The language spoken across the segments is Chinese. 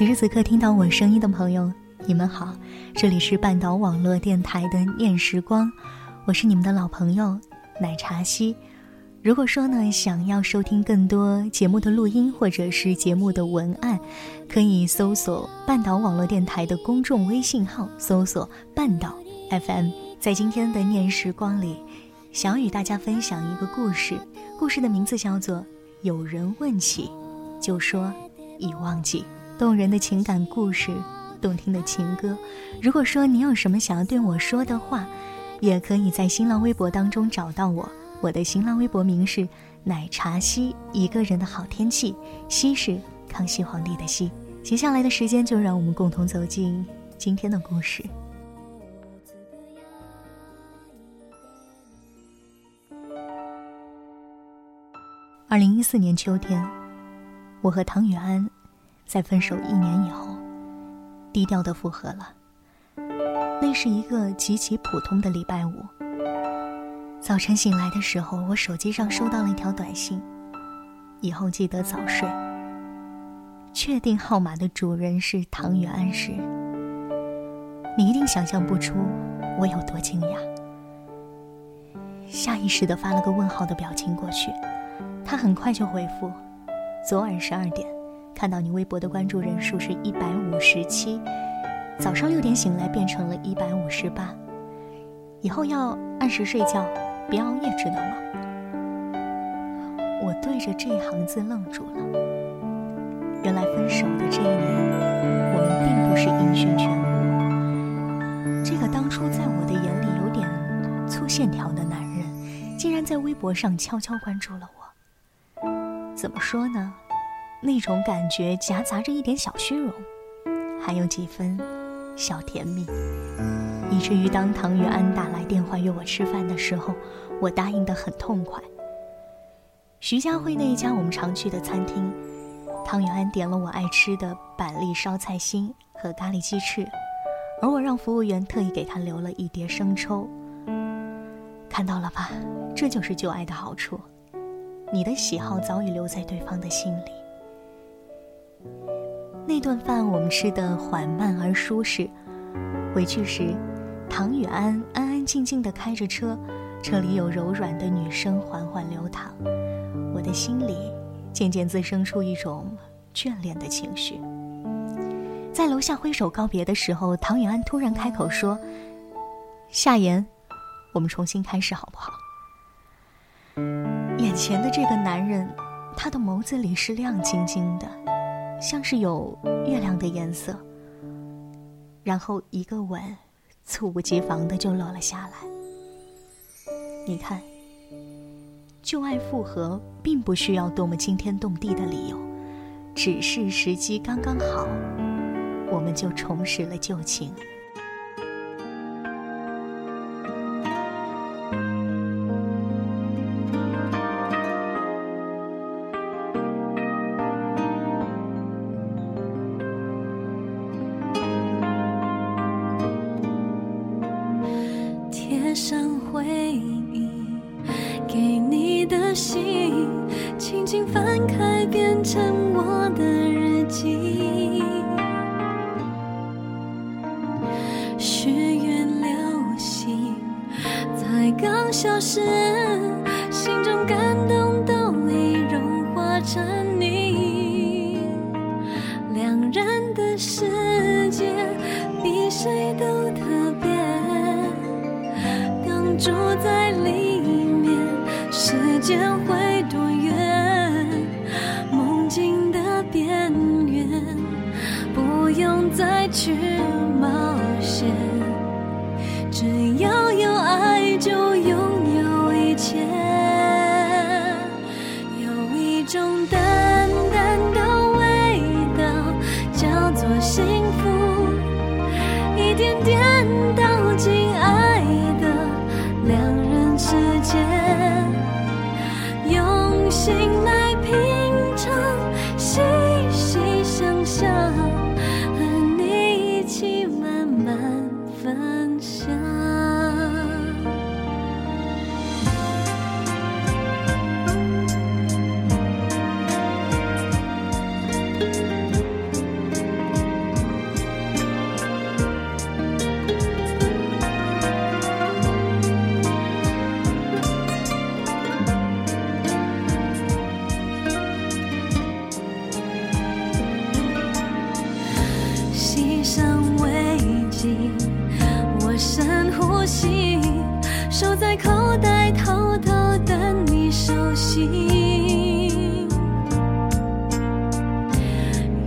此时此刻听到我声音的朋友，你们好，这里是半岛网络电台的念时光，我是你们的老朋友奶茶西。如果说呢，想要收听更多节目的录音或者是节目的文案，可以搜索半岛网络电台的公众微信号，搜索半岛 FM。在今天的念时光里，想要与大家分享一个故事，故事的名字叫做《有人问起，就说已忘记》。动人的情感故事，动听的情歌。如果说你有什么想要对我说的话，也可以在新浪微博当中找到我。我的新浪微博名是奶茶西，一个人的好天气。西是康熙皇帝的西。接下来的时间，就让我们共同走进今天的故事。二零一四年秋天，我和唐雨安。在分手一年以后，低调的复合了。那是一个极其普通的礼拜五。早晨醒来的时候，我手机上收到了一条短信：“以后记得早睡。”确定号码的主人是唐雨安时，你一定想象不出我有多惊讶。下意识的发了个问号的表情过去，他很快就回复：“昨晚十二点。”看到你微博的关注人数是一百五十七，早上六点醒来变成了一百五十八，以后要按时睡觉，别熬夜，知道吗？我对着这一行字愣住了。原来分手的这一年，我们并不是音讯全无。这个当初在我的眼里有点粗线条的男人，竟然在微博上悄悄关注了我。怎么说呢？那种感觉夹杂着一点小虚荣，还有几分小甜蜜，以至于当唐雨安打来电话约我吃饭的时候，我答应的很痛快。徐家汇那一家我们常去的餐厅，唐雨安点了我爱吃的板栗烧菜心和咖喱鸡翅，而我让服务员特意给他留了一碟生抽。看到了吧，这就是旧爱的好处，你的喜好早已留在对方的心里。那顿饭我们吃得缓慢而舒适。回去时，唐雨安安安静静地开着车，车里有柔软的女声缓缓流淌，我的心里渐渐滋生出一种眷恋的情绪。在楼下挥手告别的时候，唐雨安突然开口说：“夏言，我们重新开始好不好？”眼前的这个男人，他的眸子里是亮晶晶的。像是有月亮的颜色，然后一个吻，猝不及防的就落了下来。你看，旧爱复合并不需要多么惊天动地的理由，只是时机刚刚好，我们就重拾了旧情。消失心中感动息，我深呼吸，手在口袋偷偷等你熟悉。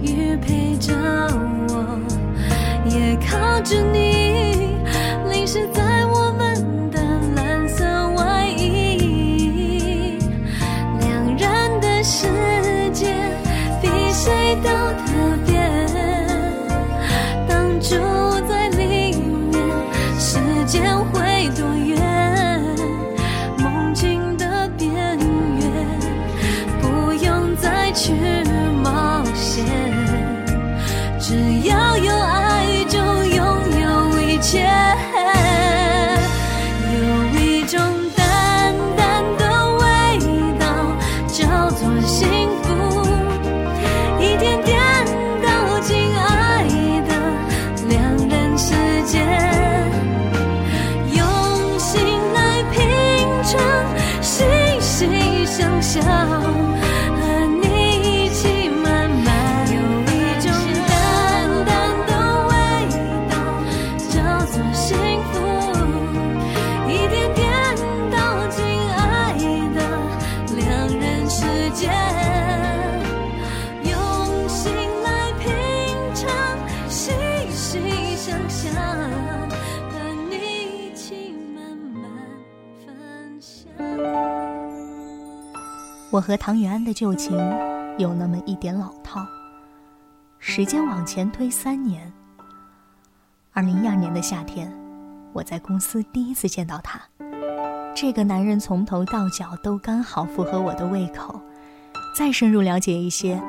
雨陪着我，也靠着你，我和唐雨安的旧情有那么一点老套。时间往前推三年，二零一二年的夏天，我在公司第一次见到他。这个男人从头到脚都刚好符合我的胃口。再深入了解一些，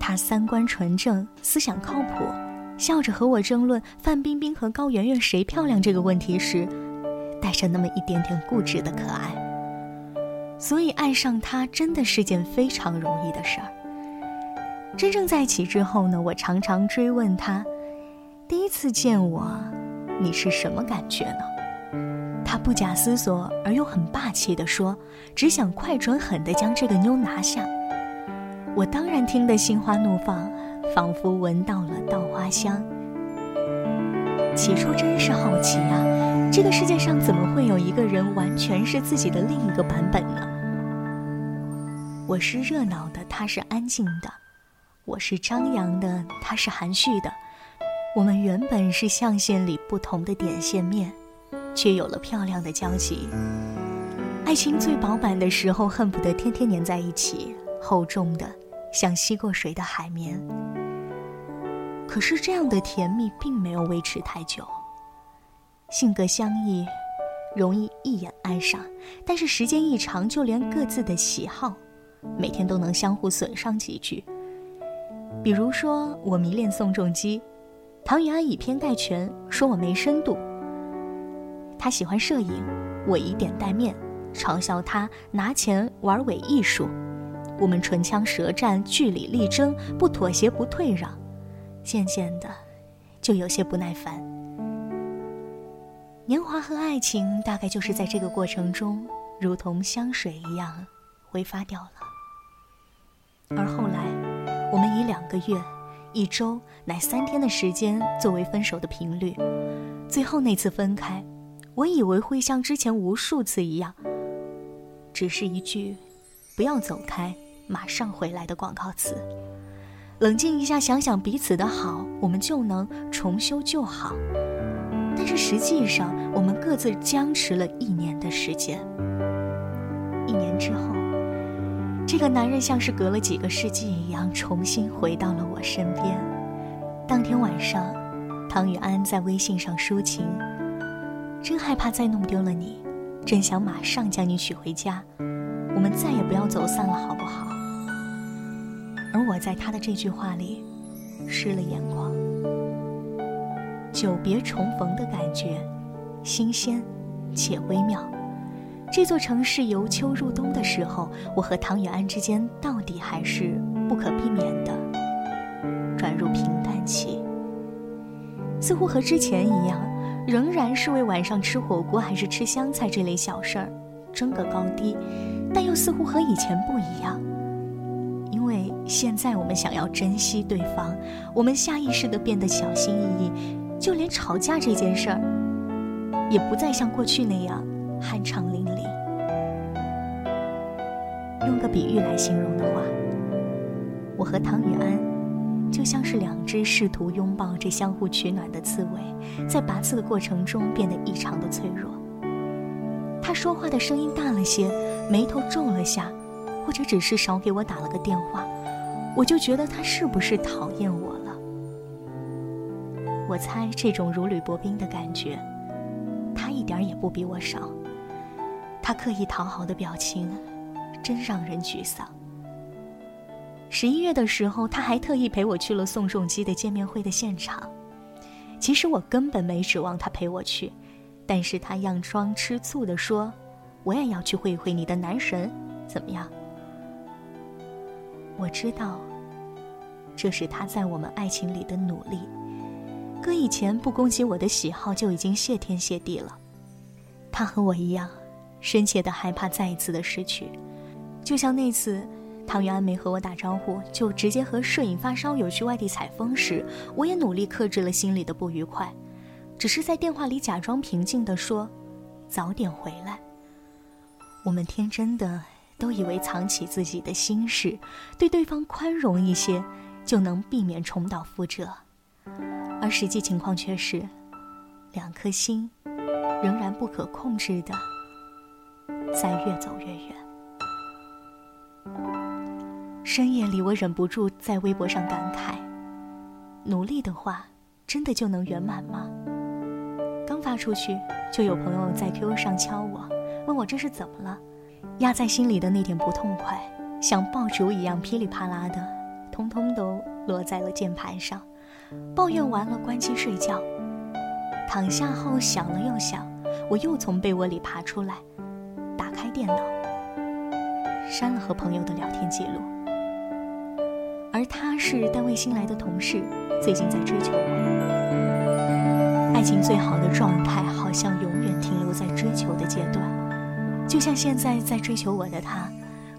他三观纯正，思想靠谱，笑着和我争论范冰冰和高圆圆谁漂亮这个问题时，带着那么一点点固执的可爱。所以爱上他真的是件非常容易的事儿。真正在一起之后呢，我常常追问他，第一次见我，你是什么感觉呢？他不假思索而又很霸气地说，只想快准狠地将这个妞拿下。我当然听得心花怒放，仿佛闻到了稻花香。起初真是好奇啊，这个世界上怎么会有一个人完全是自己的另一个版本呢？我是热闹的，他是安静的；我是张扬的，他是含蓄的。我们原本是象限里不同的点线面，却有了漂亮的交集。爱情最饱满的时候，恨不得天天黏在一起，厚重的像吸过水的海绵。可是这样的甜蜜并没有维持太久。性格相异，容易一眼爱上，但是时间一长，就连各自的喜好，每天都能相互损伤几句。比如说，我迷恋宋仲基，唐雨安以偏概全，说我没深度。他喜欢摄影，我以点带面，嘲笑他拿钱玩伪艺术。我们唇枪舌战，据理力争，不妥协，不退让。渐渐的，就有些不耐烦。年华和爱情大概就是在这个过程中，如同香水一样挥发掉了。而后来，我们以两个月、一周乃三天的时间作为分手的频率。最后那次分开，我以为会像之前无数次一样，只是一句“不要走开，马上回来”的广告词。冷静一下，想想彼此的好，我们就能重修旧好。但是实际上，我们各自僵持了一年的时间。一年之后，这个男人像是隔了几个世纪一样，重新回到了我身边。当天晚上，唐雨安在微信上抒情：“真害怕再弄丢了你，真想马上将你娶回家，我们再也不要走散了，好不好？”而我在他的这句话里，湿了眼眶。久别重逢的感觉，新鲜且微妙。这座城市由秋入冬的时候，我和唐雨安之间到底还是不可避免的转入平淡期。似乎和之前一样，仍然是为晚上吃火锅还是吃香菜这类小事儿争个高低，但又似乎和以前不一样。因为现在我们想要珍惜对方，我们下意识地变得小心翼翼。就连吵架这件事儿，也不再像过去那样酣畅淋漓。用个比喻来形容的话，我和唐雨安就像是两只试图拥抱着相互取暖的刺猬，在拔刺的过程中变得异常的脆弱。他说话的声音大了些，眉头皱了下，或者只是少给我打了个电话，我就觉得他是不是讨厌我了？我猜这种如履薄冰的感觉，他一点也不比我少。他刻意讨好的表情。真让人沮丧。十一月的时候，他还特意陪我去了宋仲基的见面会的现场。其实我根本没指望他陪我去，但是他佯装吃醋地说：“我也要去会会你的男神，怎么样？”我知道，这是他在我们爱情里的努力。哥以前不攻击我的喜好就已经谢天谢地了。他和我一样，深切的害怕再一次的失去。就像那次，唐元安没和我打招呼，就直接和摄影发烧友去外地采风时，我也努力克制了心里的不愉快，只是在电话里假装平静地说：“早点回来。”我们天真的都以为藏起自己的心事，对对方宽容一些，就能避免重蹈覆辙，而实际情况却是，两颗心仍然不可控制的在越走越远。深夜里，我忍不住在微博上感慨：努力的话，真的就能圆满吗？刚发出去，就有朋友在 QQ 上敲我，问我这是怎么了？压在心里的那点不痛快，像爆竹一样噼里啪啦的，通通都落在了键盘上。抱怨完了，关机睡觉。躺下后想了又想，我又从被窝里爬出来，打开电脑，删了和朋友的聊天记录。而他是单位新来的同事，最近在追求我。爱情最好的状态，好像永远停留在追求的阶段。就像现在在追求我的他，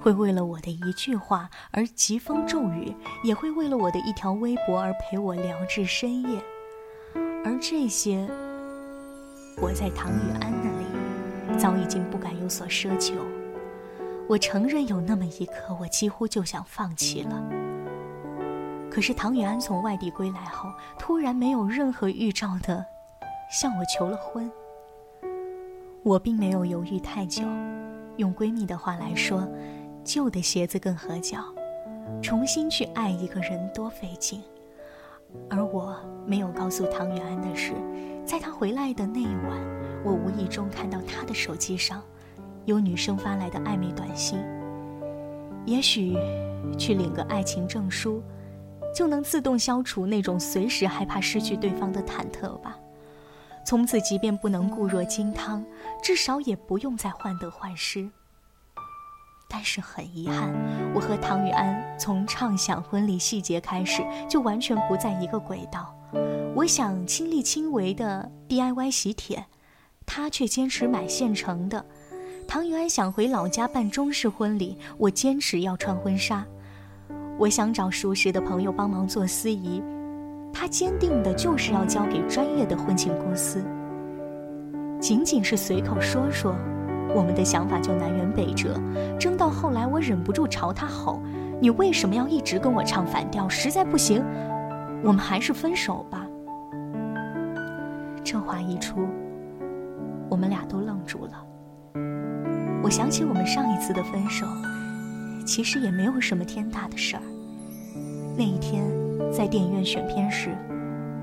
会为了我的一句话而疾风骤雨，也会为了我的一条微博而陪我聊至深夜。而这些，我在唐雨安那里，早已经不敢有所奢求。我承认，有那么一刻，我几乎就想放弃了。可是唐雨安从外地归来后，突然没有任何预兆的向我求了婚。我并没有犹豫太久，用闺蜜的话来说，旧的鞋子更合脚，重新去爱一个人多费劲。而我没有告诉唐雨安的是，在他回来的那一晚，我无意中看到他的手机上有女生发来的暧昧短信。也许去领个爱情证书。就能自动消除那种随时害怕失去对方的忐忑吧。从此，即便不能固若金汤，至少也不用再患得患失。但是很遗憾，我和唐雨安从畅想婚礼细节开始，就完全不在一个轨道。我想亲力亲为的 DIY 喜帖，他却坚持买现成的。唐雨安想回老家办中式婚礼，我坚持要穿婚纱。我想找熟识的朋友帮忙做司仪，他坚定的就是要交给专业的婚庆公司。仅仅是随口说说，我们的想法就南辕北辙，争到后来我忍不住朝他吼：“你为什么要一直跟我唱反调？实在不行，我们还是分手吧。”这话一出，我们俩都愣住了。我想起我们上一次的分手。其实也没有什么天大的事儿。那一天，在电影院选片时，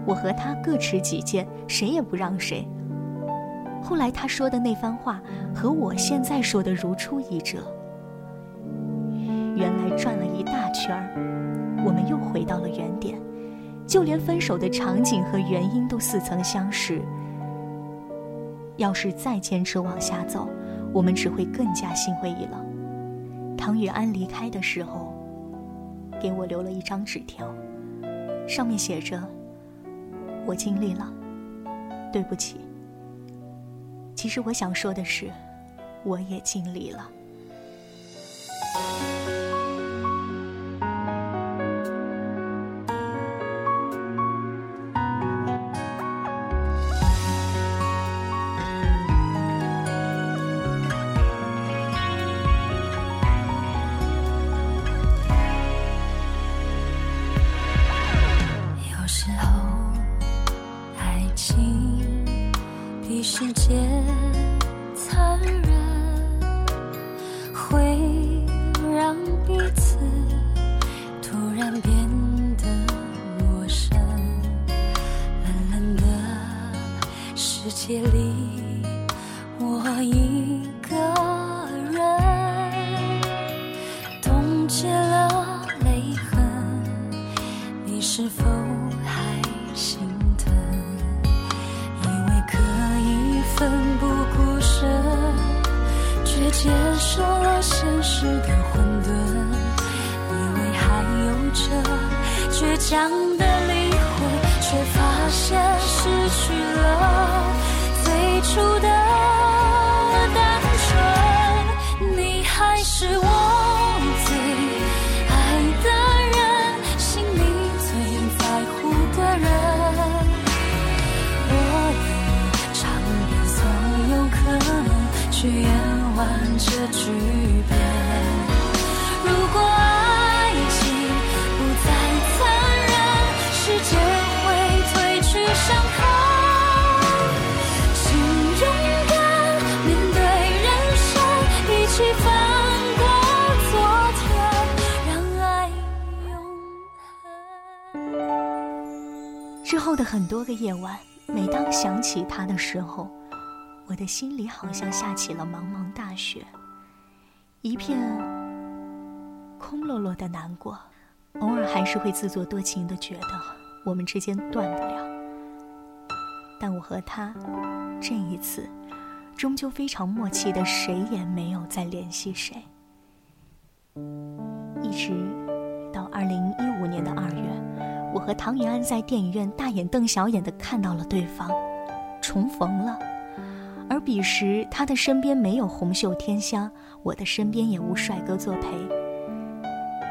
我和他各持己见，谁也不让谁。后来他说的那番话，和我现在说的如出一辙。原来转了一大圈儿，我们又回到了原点，就连分手的场景和原因都似曾相识。要是再坚持往下走，我们只会更加心灰意冷。唐雨安离开的时候，给我留了一张纸条，上面写着：“我尽力了，对不起。”其实我想说的是，我也尽力了。是否还心疼？以为可以奋不顾身，却接受了现实的混沌。以为还有着倔强的之后的很多个夜晚，每当想起他的时候，我的心里好像下起了茫茫大雪，一片空落落的难过。偶尔还是会自作多情的觉得我们之间断不了，但我和他这一次，终究非常默契的，谁也没有再联系谁。一直到二零一五年的二月，和唐雨安在电影院大眼瞪小眼的看到了对方，重逢了。而彼时他的身边没有红袖添香，我的身边也无帅哥作陪。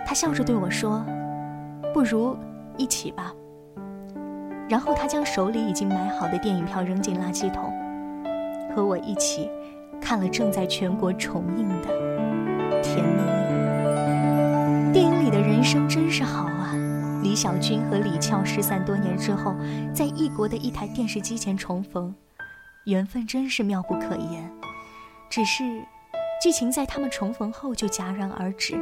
他笑着对我说：“不如一起吧。”然后他将手里已经买好的电影票扔进垃圾桶，和我一起看了正在全国重映的《甜蜜蜜》。电影里的人生真是好啊！李小军和李翘失散多年之后，在异国的一台电视机前重逢，缘分真是妙不可言。只是，剧情在他们重逢后就戛然而止。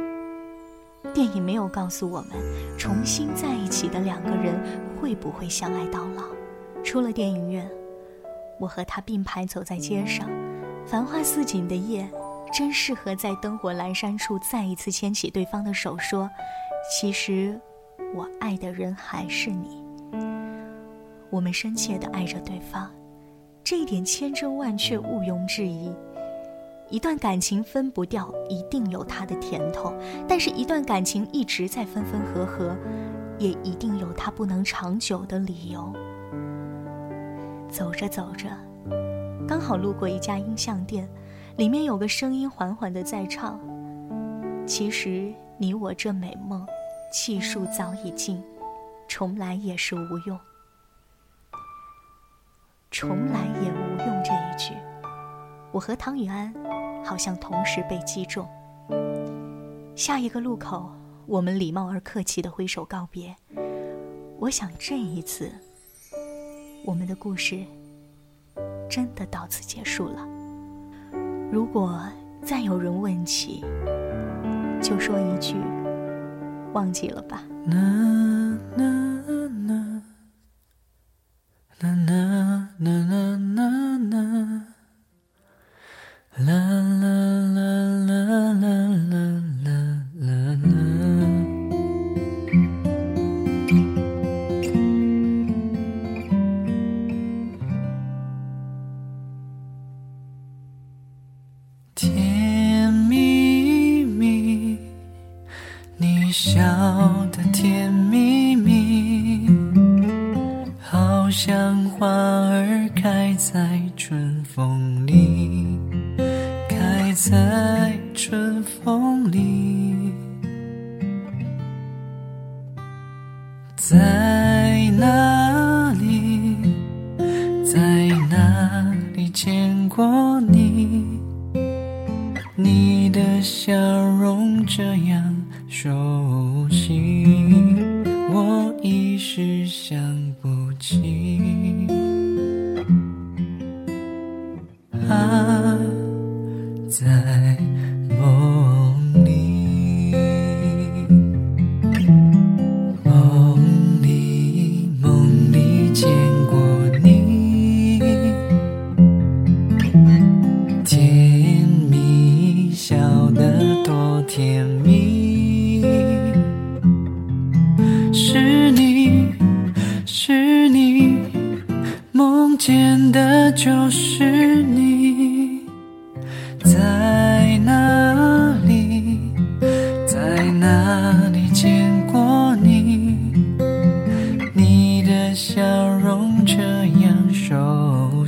电影没有告诉我们，重新在一起的两个人会不会相爱到老。出了电影院，我和他并排走在街上，繁花似锦的夜，真适合在灯火阑珊处再一次牵起对方的手，说：“其实，我爱的人还是你。”我们深切的爱着对方，这一点千真万确，毋庸置疑。一段感情分不掉，一定有它的甜头；但是，一段感情一直在分分合合，也一定有它不能长久的理由。走着走着，刚好路过一家音像店，里面有个声音缓缓的在唱：“其实你我这美梦，气数早已尽，重来也是无用。重来也无用这一句。”我和唐雨安好像同时被击中。下一个路口，我们礼貌而客气的挥手告别。我想这一次，我们的故事真的到此结束了。如果再有人问起，就说一句：“忘记了吧。”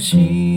心。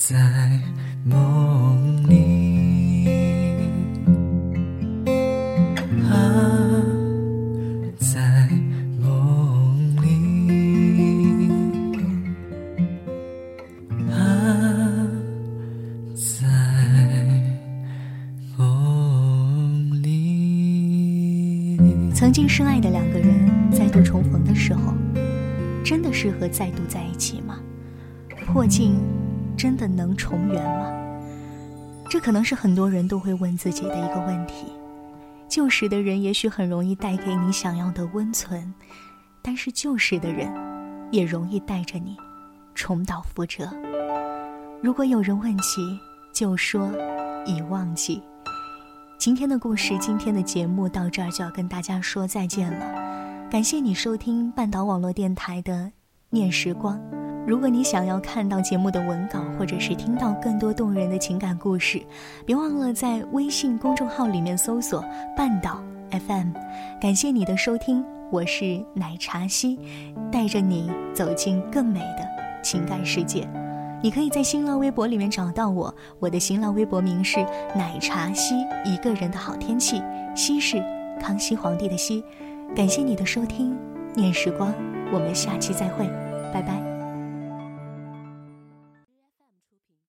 在梦里。啊，在梦里。啊，在梦里。曾经深爱的两个人再度重逢的时候，真的适合再度在一起吗？破镜真的能重圆吗？这可能是很多人都会问自己的一个问题。旧时的人也许很容易带给你想要的温存，但是旧时的人也容易带着你重蹈覆辙。如果有人问起，就说已忘记。今天的故事，今天的节目到这儿就要跟大家说再见了。感谢你收听半岛网络电台的《念时光》。如果你想要看到节目的文稿，或者是听到更多动人的情感故事，别忘了在微信公众号里面搜索“半岛 FM”。感谢你的收听，我是奶茶西，带着你走进更美的情感世界。你可以在新浪微博里面找到我，我的新浪微博名是奶茶西，一个人的好天气，西是康熙皇帝的西。感谢你的收听，念时光，我们下期再会，拜拜。